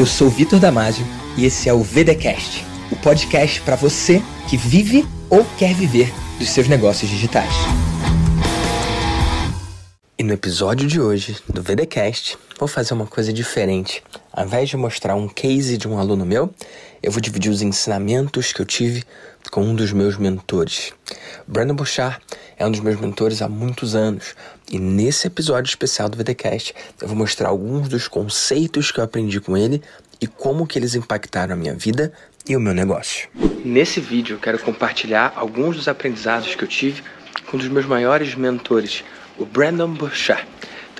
Eu sou Vitor Damasio e esse é o VDcast, o podcast para você que vive ou quer viver dos seus negócios digitais. E no episódio de hoje do VDcast, vou fazer uma coisa diferente. Ao invés de mostrar um case de um aluno meu, eu vou dividir os ensinamentos que eu tive com um dos meus mentores. Brandon Bouchard é um dos meus mentores há muitos anos e nesse episódio especial do VDcast eu vou mostrar alguns dos conceitos que eu aprendi com ele e como que eles impactaram a minha vida e o meu negócio. Nesse vídeo eu quero compartilhar alguns dos aprendizados que eu tive com um dos meus maiores mentores, o Brandon Bouchard.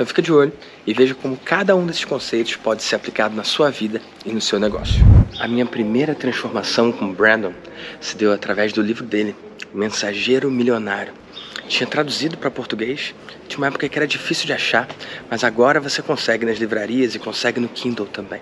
Então fica de olho e veja como cada um desses conceitos pode ser aplicado na sua vida e no seu negócio. A minha primeira transformação com Brandon se deu através do livro dele, Mensageiro Milionário. Tinha traduzido para português, tinha uma época que era difícil de achar, mas agora você consegue nas livrarias e consegue no Kindle também.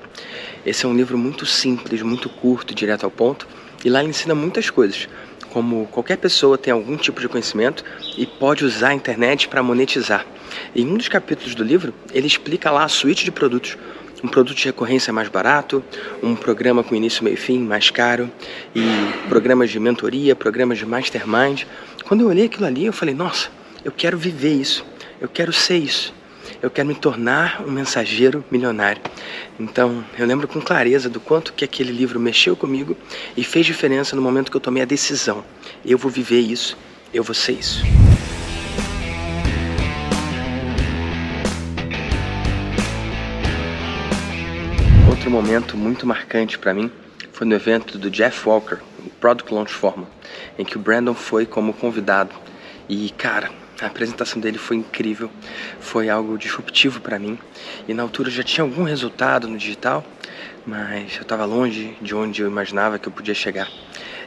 Esse é um livro muito simples, muito curto, direto ao ponto, e lá ele ensina muitas coisas como qualquer pessoa tem algum tipo de conhecimento e pode usar a internet para monetizar. Em um dos capítulos do livro, ele explica lá a suíte de produtos. Um produto de recorrência mais barato, um programa com início, meio e fim mais caro, e programas de mentoria, programas de mastermind. Quando eu olhei aquilo ali, eu falei: nossa, eu quero viver isso, eu quero ser isso eu quero me tornar um mensageiro milionário. Então, eu lembro com clareza do quanto que aquele livro mexeu comigo e fez diferença no momento que eu tomei a decisão. Eu vou viver isso, eu vou ser isso. Outro momento muito marcante para mim foi no evento do Jeff Walker, o Product Launch Forum, em que o Brandon foi como convidado. E, cara, a apresentação dele foi incrível, foi algo disruptivo para mim. E na altura já tinha algum resultado no digital, mas eu estava longe de onde eu imaginava que eu podia chegar.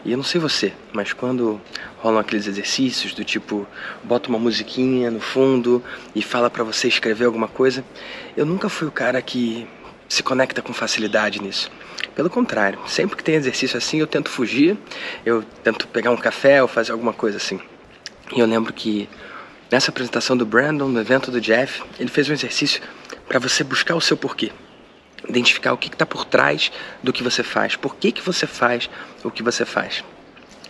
E eu não sei você, mas quando rolam aqueles exercícios do tipo bota uma musiquinha no fundo e fala para você escrever alguma coisa, eu nunca fui o cara que se conecta com facilidade nisso. Pelo contrário, sempre que tem exercício assim, eu tento fugir, eu tento pegar um café ou fazer alguma coisa assim. E eu lembro que Nessa apresentação do Brandon, no evento do Jeff, ele fez um exercício para você buscar o seu porquê. Identificar o que está por trás do que você faz. Por que, que você faz o que você faz.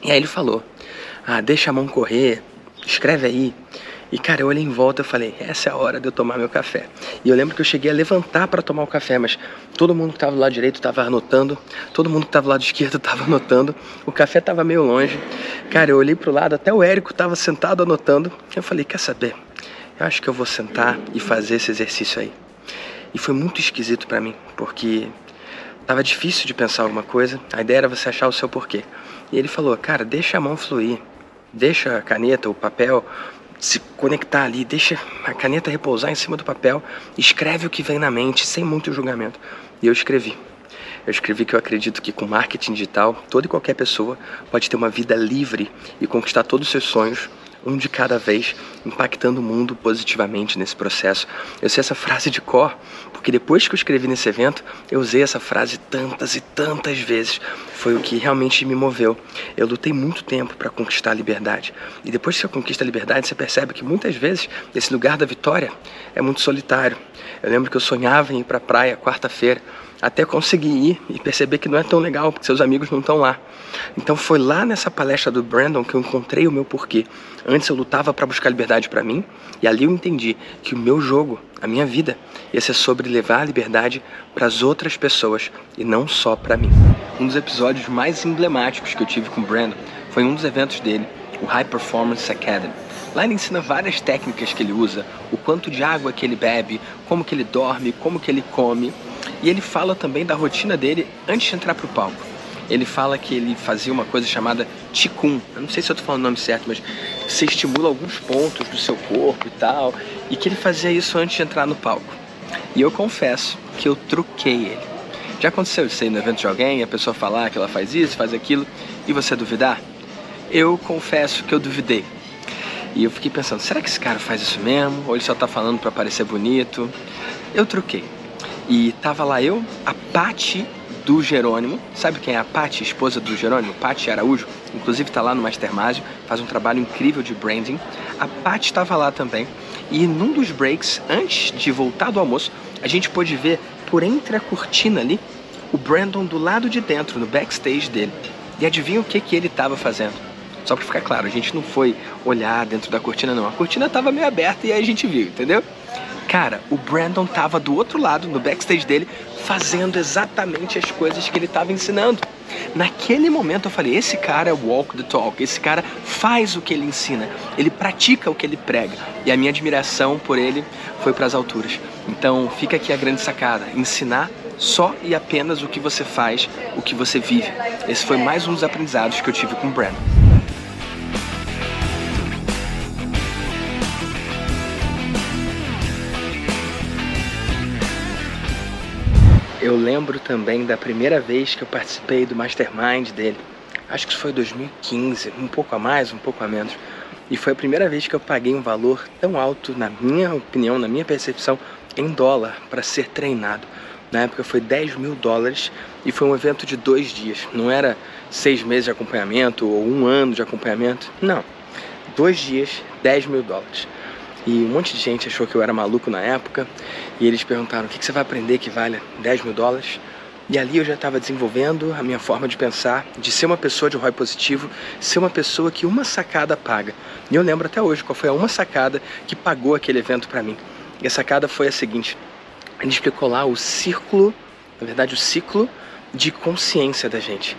E aí ele falou: Ah, deixa a mão correr, escreve aí. E cara, eu olhei em volta e falei, essa é a hora de eu tomar meu café. E eu lembro que eu cheguei a levantar para tomar o café, mas todo mundo que estava do lado direito estava anotando, todo mundo que estava do lado esquerdo estava anotando, o café estava meio longe. Cara, eu olhei pro lado, até o Érico estava sentado anotando. Eu falei, quer saber? Eu acho que eu vou sentar e fazer esse exercício aí. E foi muito esquisito para mim, porque tava difícil de pensar alguma coisa. A ideia era você achar o seu porquê. E ele falou, cara, deixa a mão fluir. Deixa a caneta, o papel se conectar ali, deixa a caneta repousar em cima do papel, escreve o que vem na mente, sem muito julgamento. E eu escrevi. Eu escrevi que eu acredito que com marketing digital, toda e qualquer pessoa pode ter uma vida livre e conquistar todos os seus sonhos um de cada vez, impactando o mundo positivamente nesse processo. Eu sei essa frase de cor, porque depois que eu escrevi nesse evento, eu usei essa frase tantas e tantas vezes. Foi o que realmente me moveu. Eu lutei muito tempo para conquistar a liberdade. E depois que você conquista a liberdade, você percebe que muitas vezes esse lugar da vitória é muito solitário. Eu lembro que eu sonhava em ir para a praia quarta-feira até conseguir ir e perceber que não é tão legal porque seus amigos não estão lá. Então foi lá nessa palestra do Brandon que eu encontrei o meu porquê. Antes eu lutava para buscar liberdade para mim e ali eu entendi que o meu jogo, a minha vida, ia ser sobre levar a liberdade para as outras pessoas e não só para mim. Um dos episódios mais emblemáticos que eu tive com o Brandon foi um dos eventos dele, o High Performance Academy. Lá ele ensina várias técnicas que ele usa, o quanto de água que ele bebe, como que ele dorme, como que ele come. E ele fala também da rotina dele antes de entrar para o palco. Ele fala que ele fazia uma coisa chamada Qigong. Eu não sei se eu estou falando o nome certo, mas você estimula alguns pontos do seu corpo e tal. E que ele fazia isso antes de entrar no palco. E eu confesso que eu truquei ele. Já aconteceu isso aí no evento de alguém, a pessoa falar que ela faz isso, faz aquilo, e você duvidar? Eu confesso que eu duvidei. E eu fiquei pensando, será que esse cara faz isso mesmo? Ou ele só tá falando para parecer bonito? Eu troquei. E tava lá eu, a Pati do Jerônimo. Sabe quem é a Pati, esposa do Jerônimo? Pati Araújo. Inclusive tá lá no Mastermásio, faz um trabalho incrível de branding. A Pati estava lá também. E num dos breaks, antes de voltar do almoço, a gente pôde ver por entre a cortina ali o Brandon do lado de dentro, no backstage dele. E adivinha o que, que ele estava fazendo? Só para ficar claro, a gente não foi olhar dentro da cortina, não. A cortina estava meio aberta e aí a gente viu, entendeu? Cara, o Brandon tava do outro lado, no backstage dele, fazendo exatamente as coisas que ele estava ensinando. Naquele momento eu falei: esse cara é walk the talk, esse cara faz o que ele ensina, ele pratica o que ele prega. E a minha admiração por ele foi para as alturas. Então fica aqui a grande sacada: ensinar só e apenas o que você faz, o que você vive. Esse foi mais um dos aprendizados que eu tive com o Brandon. Eu lembro também da primeira vez que eu participei do mastermind dele. Acho que isso foi 2015, um pouco a mais, um pouco a menos. E foi a primeira vez que eu paguei um valor tão alto, na minha opinião, na minha percepção, em dólar para ser treinado. Na época foi 10 mil dólares e foi um evento de dois dias. Não era seis meses de acompanhamento ou um ano de acompanhamento. Não. Dois dias, 10 mil dólares. E um monte de gente achou que eu era maluco na época. E eles perguntaram: o que você vai aprender que vale 10 mil dólares? E ali eu já estava desenvolvendo a minha forma de pensar, de ser uma pessoa de ROI positivo, ser uma pessoa que uma sacada paga. E eu lembro até hoje qual foi a uma sacada que pagou aquele evento para mim. E a sacada foi a seguinte: ele explicou lá o círculo, na verdade, o ciclo de consciência da gente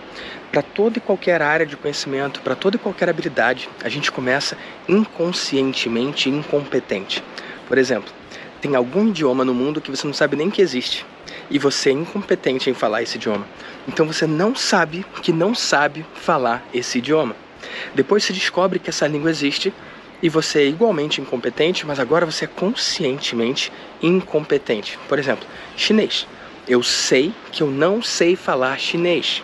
para toda e qualquer área de conhecimento, para toda e qualquer habilidade, a gente começa inconscientemente incompetente. Por exemplo, tem algum idioma no mundo que você não sabe nem que existe e você é incompetente em falar esse idioma. Então você não sabe que não sabe falar esse idioma. Depois se descobre que essa língua existe e você é igualmente incompetente, mas agora você é conscientemente incompetente. Por exemplo, chinês. Eu sei que eu não sei falar chinês.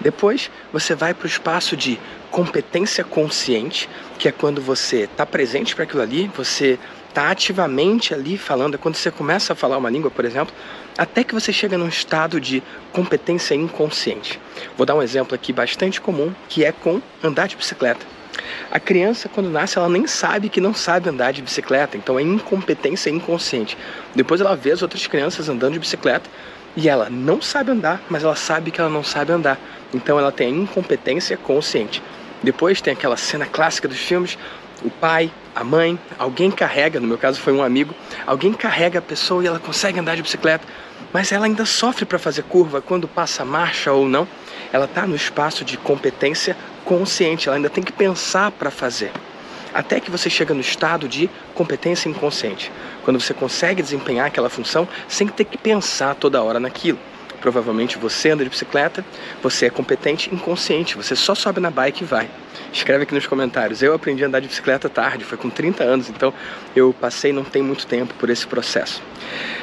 Depois você vai para o espaço de competência consciente, que é quando você está presente para aquilo ali, você está ativamente ali falando, é quando você começa a falar uma língua, por exemplo, até que você chega num estado de competência inconsciente. Vou dar um exemplo aqui bastante comum, que é com andar de bicicleta. A criança, quando nasce, ela nem sabe que não sabe andar de bicicleta, então é incompetência inconsciente. Depois ela vê as outras crianças andando de bicicleta e ela não sabe andar, mas ela sabe que ela não sabe andar. Então ela tem a incompetência consciente. Depois tem aquela cena clássica dos filmes: o pai, a mãe, alguém carrega, no meu caso foi um amigo, alguém carrega a pessoa e ela consegue andar de bicicleta, mas ela ainda sofre para fazer curva quando passa marcha ou não. Ela está no espaço de competência consciente, ela ainda tem que pensar para fazer até que você chega no estado de competência inconsciente, quando você consegue desempenhar aquela função sem ter que pensar toda hora naquilo. Provavelmente você anda de bicicleta, você é competente inconsciente, você só sobe na bike e vai. Escreve aqui nos comentários. Eu aprendi a andar de bicicleta tarde, foi com 30 anos, então eu passei não tem muito tempo por esse processo.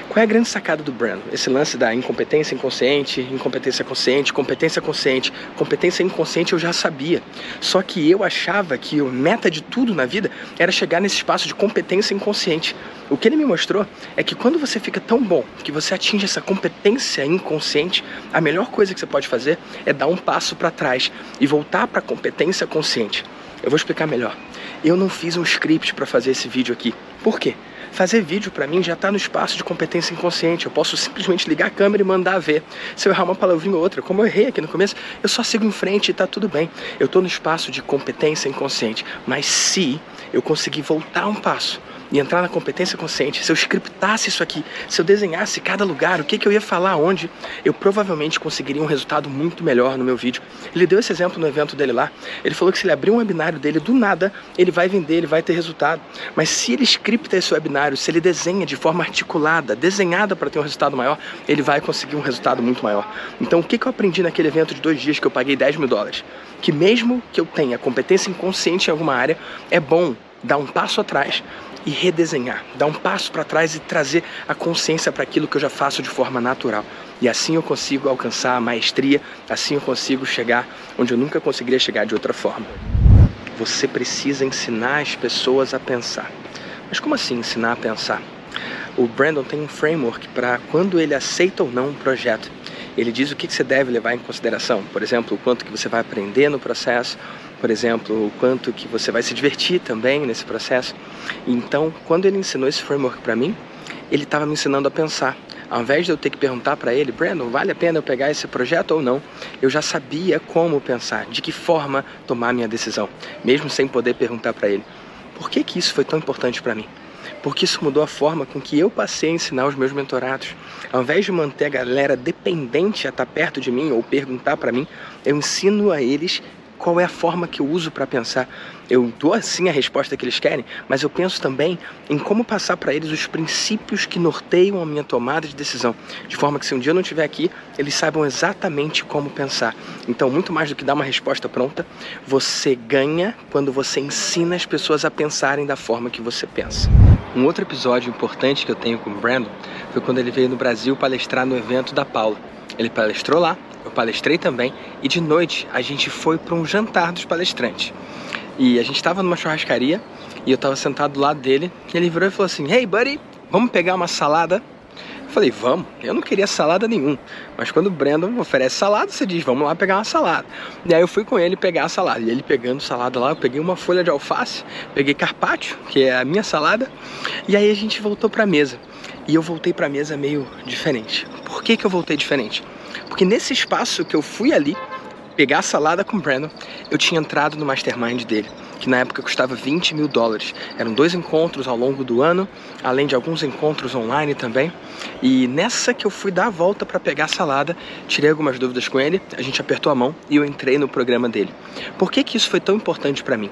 Qual é a grande sacada do Brandon? Esse lance da incompetência inconsciente, incompetência consciente, competência consciente, competência inconsciente eu já sabia. Só que eu achava que a meta de tudo na vida era chegar nesse espaço de competência inconsciente. O que ele me mostrou é que quando você fica tão bom que você atinge essa competência inconsciente, a melhor coisa que você pode fazer é dar um passo para trás e voltar para a competência consciente. Eu vou explicar melhor. Eu não fiz um script para fazer esse vídeo aqui. Por quê? Fazer vídeo para mim já está no espaço de competência inconsciente. Eu posso simplesmente ligar a câmera e mandar ver. Se eu errar uma palavrinha ou outra, como eu errei aqui no começo, eu só sigo em frente e está tudo bem. Eu estou no espaço de competência inconsciente. Mas se eu conseguir voltar um passo e entrar na competência consciente, se eu scriptasse isso aqui, se eu desenhasse cada lugar, o que, que eu ia falar onde, eu provavelmente conseguiria um resultado muito melhor no meu vídeo. Ele deu esse exemplo no evento dele lá. Ele falou que se ele abrir um webinário dele do nada, ele vai vender, ele vai ter resultado. Mas se ele scripta esse webinário, se ele desenha de forma articulada, desenhada para ter um resultado maior, ele vai conseguir um resultado muito maior. Então, o que, que eu aprendi naquele evento de dois dias que eu paguei 10 mil dólares? Que mesmo que eu tenha competência inconsciente em alguma área, é bom dar um passo atrás e redesenhar, dar um passo para trás e trazer a consciência para aquilo que eu já faço de forma natural. E assim eu consigo alcançar a maestria, assim eu consigo chegar onde eu nunca conseguiria chegar de outra forma. Você precisa ensinar as pessoas a pensar. Mas como assim ensinar a pensar? O Brandon tem um framework para quando ele aceita ou não um projeto. Ele diz o que você deve levar em consideração. Por exemplo, o quanto que você vai aprender no processo, por exemplo, o quanto que você vai se divertir também nesse processo. Então, quando ele ensinou esse framework para mim, ele estava me ensinando a pensar. Ao invés de eu ter que perguntar para ele, Brandon, vale a pena eu pegar esse projeto ou não, eu já sabia como pensar, de que forma tomar minha decisão, mesmo sem poder perguntar para ele. Por que, que isso foi tão importante para mim? Porque isso mudou a forma com que eu passei a ensinar os meus mentorados. Ao invés de manter a galera dependente a estar perto de mim ou perguntar para mim, eu ensino a eles qual é a forma que eu uso para pensar. Eu dou assim a resposta que eles querem, mas eu penso também em como passar para eles os princípios que norteiam a minha tomada de decisão, de forma que se um dia eu não estiver aqui, eles saibam exatamente como pensar. Então, muito mais do que dar uma resposta pronta, você ganha quando você ensina as pessoas a pensarem da forma que você pensa. Um outro episódio importante que eu tenho com o Brandon foi quando ele veio no Brasil palestrar no evento da Paula. Ele palestrou lá eu palestrei também e de noite a gente foi para um jantar dos palestrantes. E a gente estava numa churrascaria e eu estava sentado do lado dele e ele virou e falou assim: Hey buddy, vamos pegar uma salada? Eu falei, vamos. Eu não queria salada nenhum. Mas quando o Brandon oferece salada, você diz, vamos lá pegar uma salada. E aí eu fui com ele pegar a salada. E ele pegando salada lá, eu peguei uma folha de alface, peguei carpaccio, que é a minha salada. E aí a gente voltou para a mesa. E eu voltei para a mesa meio diferente. Por que, que eu voltei diferente? Porque nesse espaço que eu fui ali pegar a salada com o Brandon, eu tinha entrado no mastermind dele, que na época custava 20 mil dólares. Eram dois encontros ao longo do ano, além de alguns encontros online também. E nessa que eu fui dar a volta para pegar a salada, tirei algumas dúvidas com ele, a gente apertou a mão e eu entrei no programa dele. Por que, que isso foi tão importante para mim?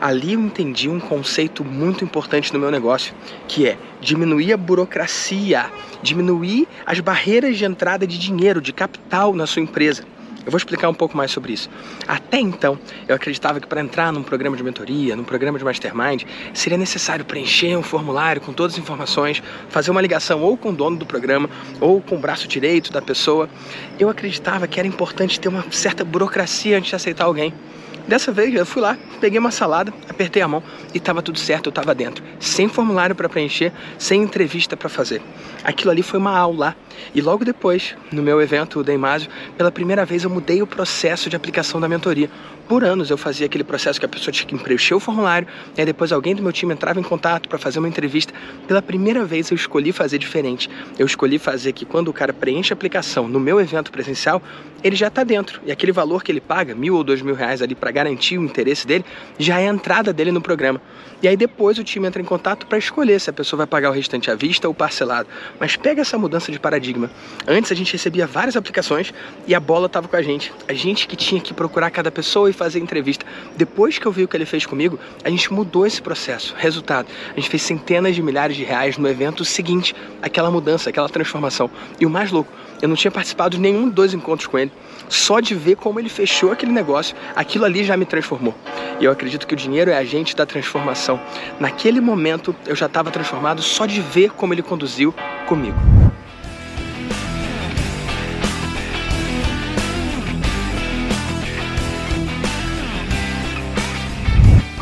Ali eu entendi um conceito muito importante no meu negócio, que é diminuir a burocracia, diminuir as barreiras de entrada de dinheiro, de capital na sua empresa. Eu vou explicar um pouco mais sobre isso. Até então, eu acreditava que para entrar num programa de mentoria, num programa de mastermind, seria necessário preencher um formulário com todas as informações, fazer uma ligação ou com o dono do programa ou com o braço direito da pessoa. Eu acreditava que era importante ter uma certa burocracia antes de aceitar alguém. Dessa vez eu fui lá, peguei uma salada, apertei a mão e estava tudo certo, eu estava dentro. Sem formulário para preencher, sem entrevista para fazer. Aquilo ali foi uma aula. E logo depois, no meu evento, o Deimásio, pela primeira vez eu mudei o processo de aplicação da mentoria. Por anos eu fazia aquele processo que a pessoa tinha que preencher o formulário, e aí depois alguém do meu time entrava em contato para fazer uma entrevista. Pela primeira vez eu escolhi fazer diferente. Eu escolhi fazer que quando o cara preenche a aplicação no meu evento presencial, ele já está dentro. E aquele valor que ele paga, mil ou dois mil reais ali para garantir o interesse dele, já é a entrada dele no programa. E aí depois o time entra em contato para escolher se a pessoa vai pagar o restante à vista ou parcelado. Mas pega essa mudança de paradigma. Antes a gente recebia várias aplicações e a bola estava com a gente. A gente que tinha que procurar cada pessoa e fazer entrevista. Depois que eu vi o que ele fez comigo, a gente mudou esse processo. Resultado, a gente fez centenas de milhares de reais no evento seguinte, aquela mudança, aquela transformação. E o mais louco, eu não tinha participado de nenhum dos encontros com ele. Só de ver como ele fechou aquele negócio, aquilo ali já me transformou. E eu acredito que o dinheiro é agente da transformação. Naquele momento eu já estava transformado só de ver como ele conduziu comigo.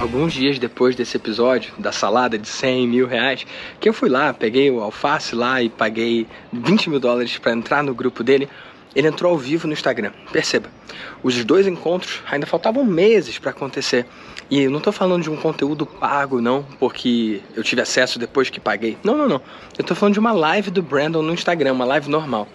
Alguns dias depois desse episódio, da salada de 100 mil reais, que eu fui lá, peguei o alface lá e paguei 20 mil dólares para entrar no grupo dele, ele entrou ao vivo no Instagram. Perceba, os dois encontros ainda faltavam meses para acontecer. E eu não estou falando de um conteúdo pago, não, porque eu tive acesso depois que paguei. Não, não, não. Eu estou falando de uma live do Brandon no Instagram, uma live normal.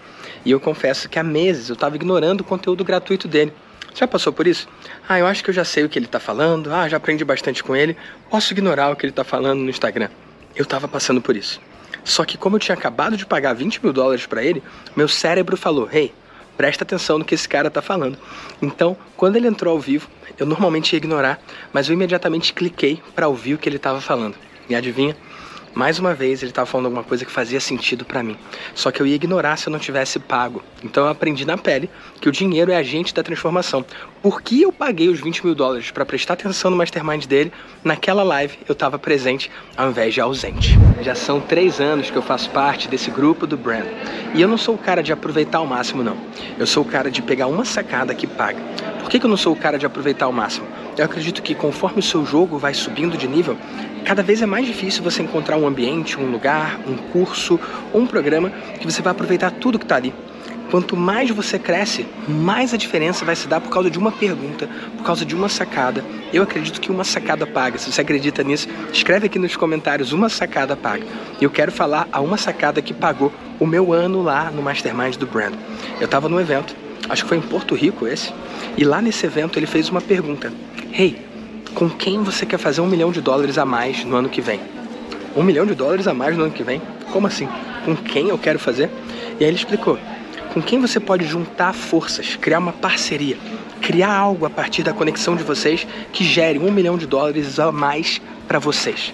E eu confesso que há meses eu estava ignorando o conteúdo gratuito dele. Já passou por isso? Ah, eu acho que eu já sei o que ele está falando. Ah, já aprendi bastante com ele. Posso ignorar o que ele está falando no Instagram. Eu estava passando por isso. Só que como eu tinha acabado de pagar 20 mil dólares para ele, meu cérebro falou: Hey, presta atenção no que esse cara está falando. Então, quando ele entrou ao vivo, eu normalmente ia ignorar, mas eu imediatamente cliquei para ouvir o que ele estava falando. E adivinha? Mais uma vez ele estava falando alguma coisa que fazia sentido para mim. Só que eu ia ignorar se eu não tivesse pago. Então eu aprendi na pele que o dinheiro é agente da transformação. Por que eu paguei os 20 mil dólares para prestar atenção no mastermind dele? Naquela live eu estava presente ao invés de ausente. Já são três anos que eu faço parte desse grupo do Brand. E eu não sou o cara de aproveitar ao máximo, não. Eu sou o cara de pegar uma sacada que paga. Por que, que eu não sou o cara de aproveitar ao máximo? Eu acredito que conforme o seu jogo vai subindo de nível, cada vez é mais difícil você encontrar um ambiente, um lugar, um curso ou um programa que você vai aproveitar tudo que está ali. quanto mais você cresce, mais a diferença vai se dar por causa de uma pergunta, por causa de uma sacada. Eu acredito que uma sacada paga. Se você acredita nisso, escreve aqui nos comentários uma sacada paga. Eu quero falar a uma sacada que pagou o meu ano lá no Mastermind do Brand. Eu estava no evento, acho que foi em Porto Rico esse, e lá nesse evento ele fez uma pergunta: Hey, com quem você quer fazer um milhão de dólares a mais no ano que vem? Um milhão de dólares a mais no ano que vem? Como assim? Com quem eu quero fazer? E aí ele explicou: com quem você pode juntar forças, criar uma parceria, criar algo a partir da conexão de vocês que gere um milhão de dólares a mais para vocês.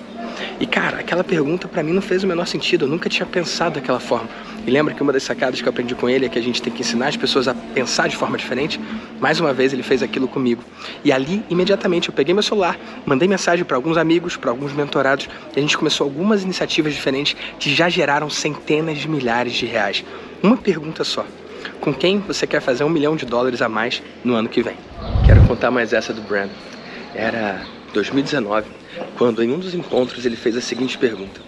E cara, aquela pergunta para mim não fez o menor sentido, eu nunca tinha pensado daquela forma. E lembra que uma das sacadas que eu aprendi com ele é que a gente tem que ensinar as pessoas a pensar de forma diferente? Mais uma vez ele fez aquilo comigo. E ali, imediatamente, eu peguei meu celular, mandei mensagem para alguns amigos, para alguns mentorados, e a gente começou algumas iniciativas diferentes que já geraram centenas de milhares de reais. Uma pergunta só. Com quem você quer fazer um milhão de dólares a mais no ano que vem? Quero contar mais essa do Brandon. Era 2019, quando em um dos encontros ele fez a seguinte pergunta: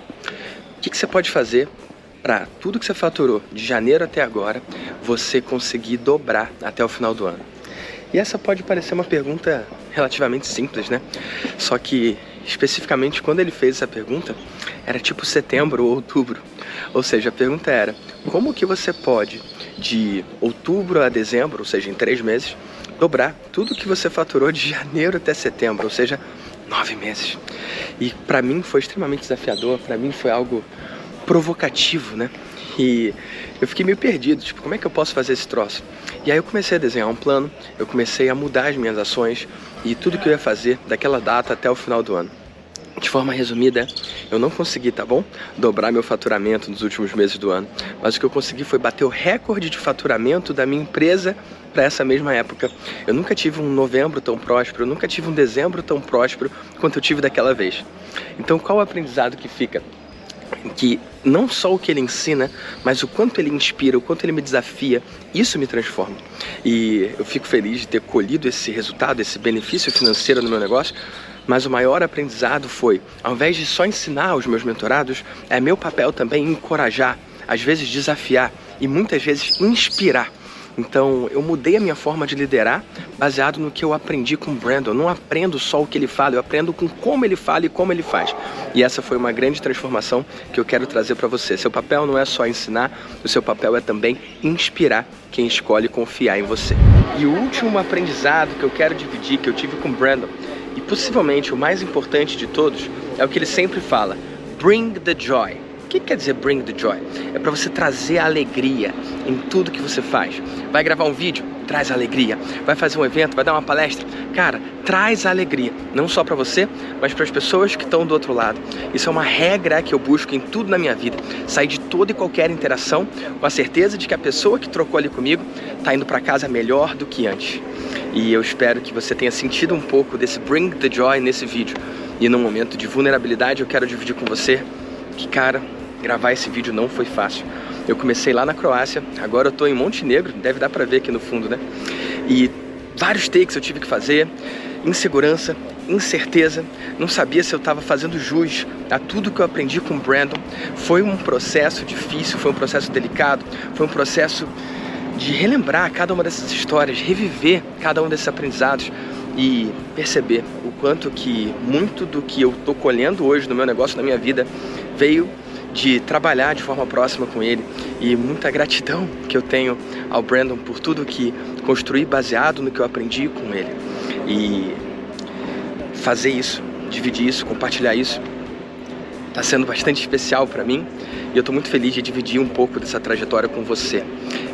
O que, que você pode fazer para tudo que você faturou de janeiro até agora você conseguir dobrar até o final do ano? E essa pode parecer uma pergunta relativamente simples, né? Só que especificamente quando ele fez essa pergunta, era tipo setembro ou outubro. Ou seja, a pergunta era: como que você pode de outubro a dezembro, ou seja, em três meses, dobrar tudo que você faturou de janeiro até setembro, ou seja, nove meses. E para mim foi extremamente desafiador, para mim foi algo provocativo, né? E eu fiquei meio perdido, tipo, como é que eu posso fazer esse troço? E aí eu comecei a desenhar um plano, eu comecei a mudar as minhas ações e tudo que eu ia fazer daquela data até o final do ano. De forma resumida, eu não consegui, tá bom? Dobrar meu faturamento nos últimos meses do ano, mas o que eu consegui foi bater o recorde de faturamento da minha empresa para essa mesma época. Eu nunca tive um novembro tão próspero, eu nunca tive um dezembro tão próspero quanto eu tive daquela vez. Então, qual o aprendizado que fica? Que não só o que ele ensina, mas o quanto ele inspira, o quanto ele me desafia, isso me transforma. E eu fico feliz de ter colhido esse resultado, esse benefício financeiro no meu negócio, mas o maior aprendizado foi, ao invés de só ensinar os meus mentorados, é meu papel também encorajar, às vezes desafiar e muitas vezes inspirar. Então eu mudei a minha forma de liderar baseado no que eu aprendi com o Brandon. Eu não aprendo só o que ele fala, eu aprendo com como ele fala e como ele faz. E essa foi uma grande transformação que eu quero trazer para você. Seu papel não é só ensinar, o seu papel é também inspirar quem escolhe confiar em você. E o último aprendizado que eu quero dividir, que eu tive com o Brandon, e possivelmente o mais importante de todos é o que ele sempre fala: bring the joy. Que quer dizer bring the joy? É para você trazer alegria em tudo que você faz. Vai gravar um vídeo? Traz alegria. Vai fazer um evento? Vai dar uma palestra? Cara, traz alegria. Não só para você, mas para as pessoas que estão do outro lado. Isso é uma regra que eu busco em tudo na minha vida. Sair de toda e qualquer interação com a certeza de que a pessoa que trocou ali comigo está indo para casa melhor do que antes. E eu espero que você tenha sentido um pouco desse Bring the Joy nesse vídeo. E num momento de vulnerabilidade eu quero dividir com você que, cara, gravar esse vídeo não foi fácil. Eu comecei lá na Croácia, agora eu tô em Montenegro, deve dar pra ver aqui no fundo, né? E vários takes eu tive que fazer, insegurança, incerteza, não sabia se eu estava fazendo jus a tudo que eu aprendi com o Brandon. Foi um processo difícil, foi um processo delicado, foi um processo de relembrar cada uma dessas histórias, reviver cada um desses aprendizados e perceber o quanto que muito do que eu estou colhendo hoje no meu negócio, na minha vida, veio de trabalhar de forma próxima com ele e muita gratidão que eu tenho ao Brandon por tudo que construí baseado no que eu aprendi com ele. E fazer isso, dividir isso, compartilhar isso, está sendo bastante especial para mim e eu estou muito feliz de dividir um pouco dessa trajetória com você.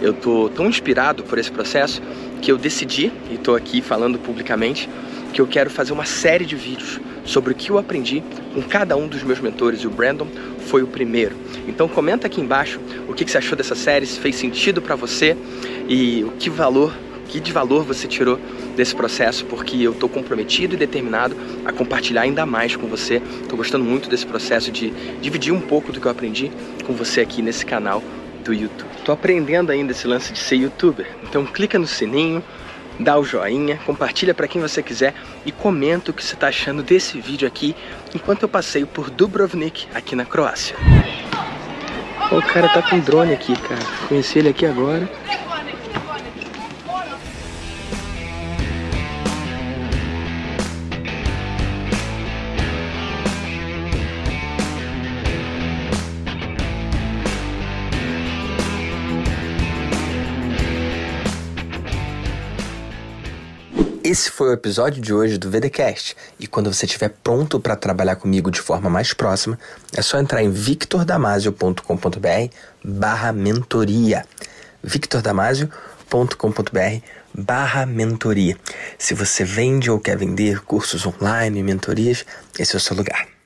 Eu estou tão inspirado por esse processo que eu decidi, e estou aqui falando publicamente, que eu quero fazer uma série de vídeos sobre o que eu aprendi com cada um dos meus mentores e o Brandon foi o primeiro. Então comenta aqui embaixo o que você achou dessa série, se fez sentido para você e o que valor, que de valor você tirou desse processo, porque eu estou comprometido e determinado a compartilhar ainda mais com você. Estou gostando muito desse processo de dividir um pouco do que eu aprendi com você aqui nesse canal do YouTube. Estou aprendendo ainda esse lance de ser youtuber, então clica no sininho, dá o joinha, compartilha para quem você quiser e comenta o que você está achando desse vídeo aqui enquanto eu passeio por Dubrovnik aqui na Croácia. O cara tá com drone aqui, cara. Conheci ele aqui agora. Esse foi o episódio de hoje do VDcast. E quando você estiver pronto para trabalhar comigo de forma mais próxima, é só entrar em victordamasio.com.br barra mentoria. victordamasio.com.br barra mentoria. Se você vende ou quer vender cursos online, mentorias, esse é o seu lugar.